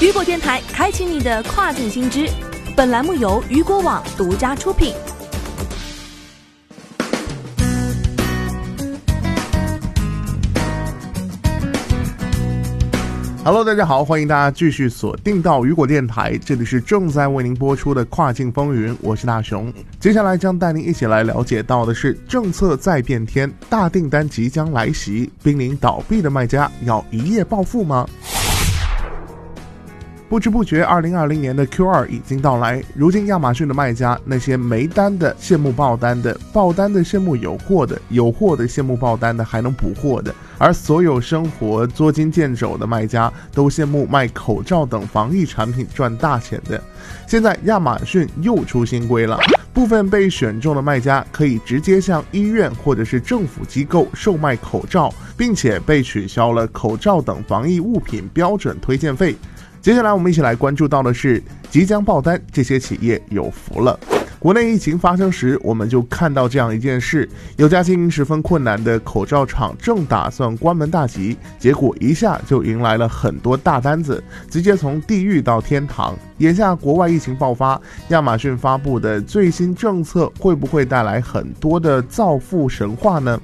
雨果电台开启你的跨境新知，本栏目由雨果网独家出品。Hello，大家好，欢迎大家继续锁定到雨果电台，这里是正在为您播出的跨境风云，我是大熊。接下来将带您一起来了解到的是，政策在变天，大订单即将来袭，濒临倒闭的卖家要一夜暴富吗？不知不觉，二零二零年的 Q 二已经到来。如今，亚马逊的卖家，那些没单的羡慕爆单的，爆单的羡慕有货的，有货的羡慕爆单的还能补货的，而所有生活捉襟见肘的卖家，都羡慕卖口罩等防疫产品赚大钱的。现在，亚马逊又出新规了，部分被选中的卖家可以直接向医院或者是政府机构售卖口罩，并且被取消了口罩等防疫物品标准推荐费。接下来，我们一起来关注到的是即将爆单，这些企业有福了。国内疫情发生时，我们就看到这样一件事：有家经营十分困难的口罩厂正打算关门大吉，结果一下就迎来了很多大单子，直接从地狱到天堂。眼下国外疫情爆发，亚马逊发布的最新政策会不会带来很多的造富神话呢？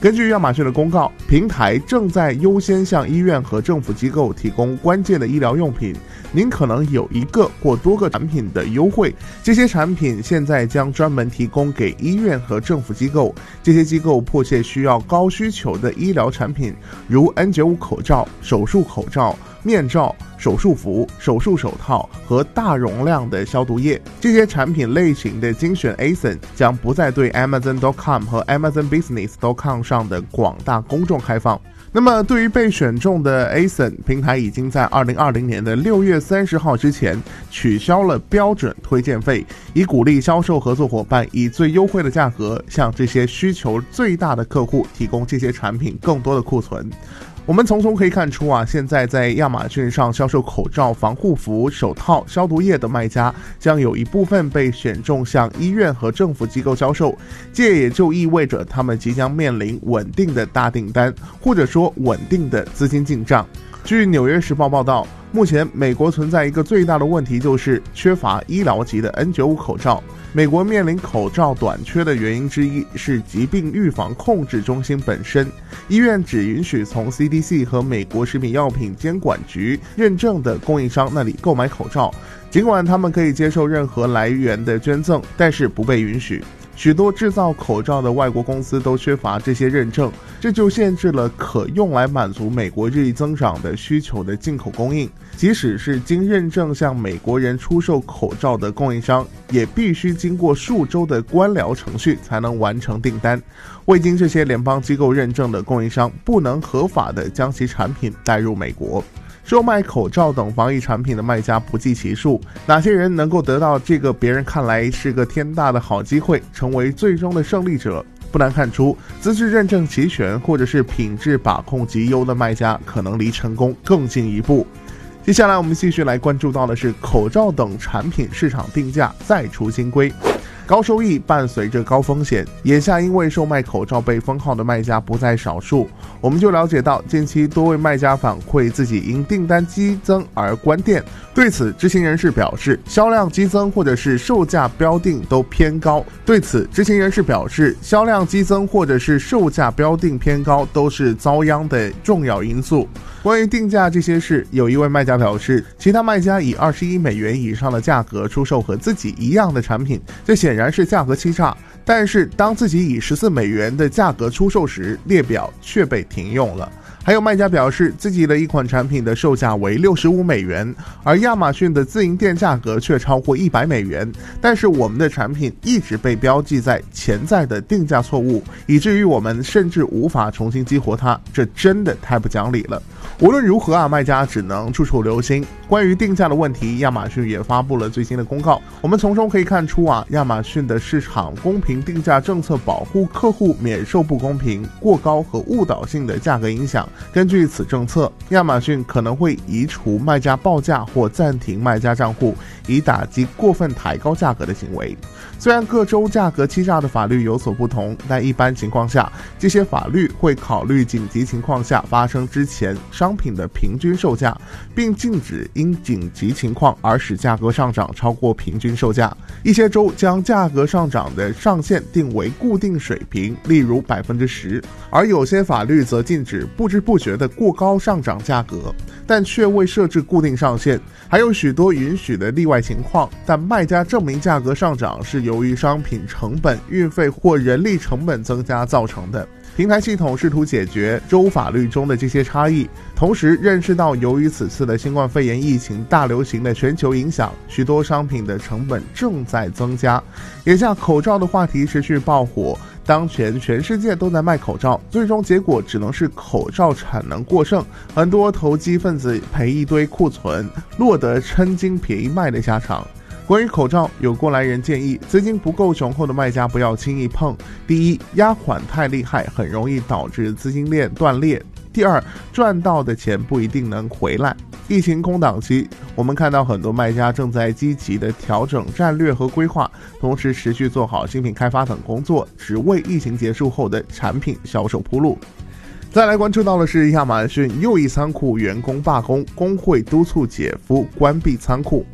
根据亚马逊的公告，平台正在优先向医院和政府机构提供关键的医疗用品。您可能有一个或多个产品的优惠，这些产品现在将专门提供给医院和政府机构。这些机构迫切需要高需求的医疗产品，如 N95 口罩、手术口罩。面罩、手术服、手术手套和大容量的消毒液，这些产品类型的精选 ASIN 将不再对 Amazon.com 和 Amazon Business.com 上的广大公众开放。那么，对于被选中的 ASIN 平台，已经在二零二零年的六月三十号之前取消了标准推荐费，以鼓励销售合作伙伴以最优惠的价格向这些需求最大的客户提供这些产品更多的库存。我们从中可以看出啊，现在在亚马逊上销售口罩、防护服、手套、消毒液的卖家，将有一部分被选中向医院和政府机构销售，这也就意味着他们即将面临稳定的大订单，或者说稳定的资金进账。据《纽约时报》报道。目前，美国存在一个最大的问题，就是缺乏医疗级的 N95 口罩。美国面临口罩短缺的原因之一是疾病预防控制中心本身，医院只允许从 CDC 和美国食品药品监管局认证的供应商那里购买口罩。尽管他们可以接受任何来源的捐赠，但是不被允许。许多制造口罩的外国公司都缺乏这些认证，这就限制了可用来满足美国日益增长的需求的进口供应。即使是经认证向美国人出售口罩的供应商，也必须经过数周的官僚程序才能完成订单。未经这些联邦机构认证的供应商，不能合法的将其产品带入美国。售卖口罩等防疫产品的卖家不计其数，哪些人能够得到这个别人看来是个天大的好机会，成为最终的胜利者？不难看出，资质认证齐全或者是品质把控极优的卖家，可能离成功更进一步。接下来，我们继续来关注到的是口罩等产品市场定价再出新规。高收益伴随着高风险，眼下因为售卖口罩被封号的卖家不在少数。我们就了解到，近期多位卖家反馈自己因订单激增而关店。对此，知情人士表示，销量激增或者是售价标定都偏高。对此，知情人士表示，销量激增或者是售价标定偏高都是遭殃的重要因素。关于定价这些事，有一位卖家表示，其他卖家以二十一美元以上的价格出售和自己一样的产品，这显然是价格欺诈。但是当自己以十四美元的价格出售时，列表却被停用了。还有卖家表示，自己的一款产品的售价为六十五美元，而亚马逊的自营店价格却超过一百美元。但是我们的产品一直被标记在潜在的定价错误，以至于我们甚至无法重新激活它。这真的太不讲理了。无论如何啊，卖家只能处处留心。关于定价的问题，亚马逊也发布了最新的公告。我们从中可以看出啊，亚马逊。逊的市场公平定价政策保护客户免受不公平、过高和误导性的价格影响。根据此政策，亚马逊可能会移除卖家报价或暂停卖家账户，以打击过分抬高价格的行为。虽然各州价格欺诈的法律有所不同，但一般情况下，这些法律会考虑紧急情况下发生之前商品的平均售价，并禁止因紧急情况而使价格上涨超过平均售价。一些州将价价格上涨的上限定为固定水平，例如百分之十，而有些法律则禁止不知不觉的过高上涨价格，但却未设置固定上限。还有许多允许的例外情况，但卖家证明价格上涨是由于商品成本、运费或人力成本增加造成的。平台系统试图解决州法律中的这些差异，同时认识到由于此次的新冠肺炎疫情大流行的全球影响，许多商品的成本正在增加。眼下口罩的话题持续爆火，当前全世界都在卖口罩，最终结果只能是口罩产能过剩，很多投机分子赔一堆库存，落得称斤便宜卖的下场。关于口罩，有过来人建议，资金不够雄厚的卖家不要轻易碰。第一，压款太厉害，很容易导致资金链断裂；第二，赚到的钱不一定能回来。疫情空档期，我们看到很多卖家正在积极的调整战略和规划，同时持续做好新品开发等工作，只为疫情结束后的产品销售铺路。再来关注到的是亚马逊又一仓库员工罢工，工会督促姐夫关闭仓库。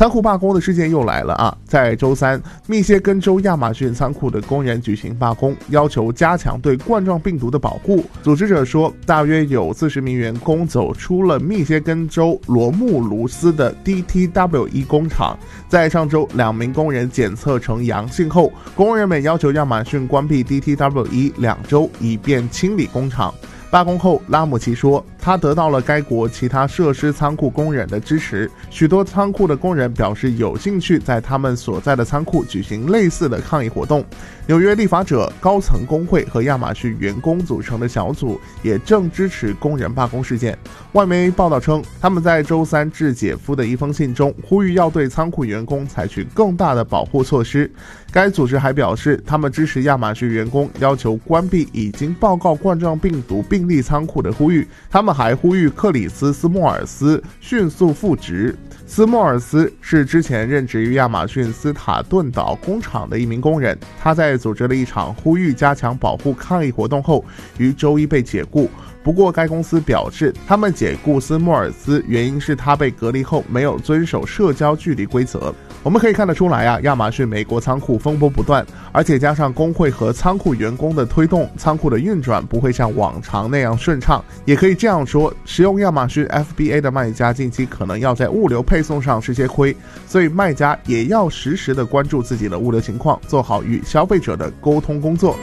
仓库罢工的事件又来了啊！在周三，密歇根州亚马逊仓库的工人举行罢工，要求加强对冠状病毒的保护。组织者说，大约有四十名员工走出了密歇根州罗穆卢斯的 DTW 工厂。在上周，两名工人检测呈阳性后，工人们要求亚马逊关闭 DTW 两周，以便清理工厂。罢工后，拉姆齐说，他得到了该国其他设施仓库工人的支持。许多仓库的工人表示有兴趣在他们所在的仓库举行类似的抗议活动。纽约立法者高层工会和亚马逊员工组成的小组也正支持工人罢工事件。外媒报道称，他们在周三致姐夫的一封信中呼吁要对仓库员工采取更大的保护措施。该组织还表示，他们支持亚马逊员工要求关闭已经报告冠状病毒病例仓库的呼吁。他们还呼吁克里斯·斯莫尔斯迅速复职。斯莫尔斯是之前任职于亚马逊斯塔顿岛工厂的一名工人，他在组织了一场呼吁加强保护抗议活动后，于周一被解雇。不过，该公司表示，他们解雇斯莫尔斯原因是他被隔离后没有遵守社交距离规则。我们可以看得出来啊，亚马逊美国仓库风波不断，而且加上工会和仓库员工的推动，仓库的运转不会像往常那样顺畅。也可以这样说，使用亚马逊 FBA 的卖家近期可能要在物流配送上吃些亏，所以卖家也要实时的关注自己的物流情况，做好与消费者的沟通工作。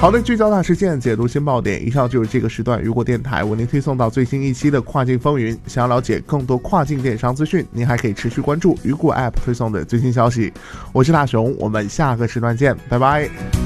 好的，聚焦大事件，解读新爆点。以上就是这个时段雨果电台为您推送到最新一期的跨境风云。想要了解更多跨境电商资讯，您还可以持续关注雨果 App 推送的最新消息。我是大熊，我们下个时段见，拜拜。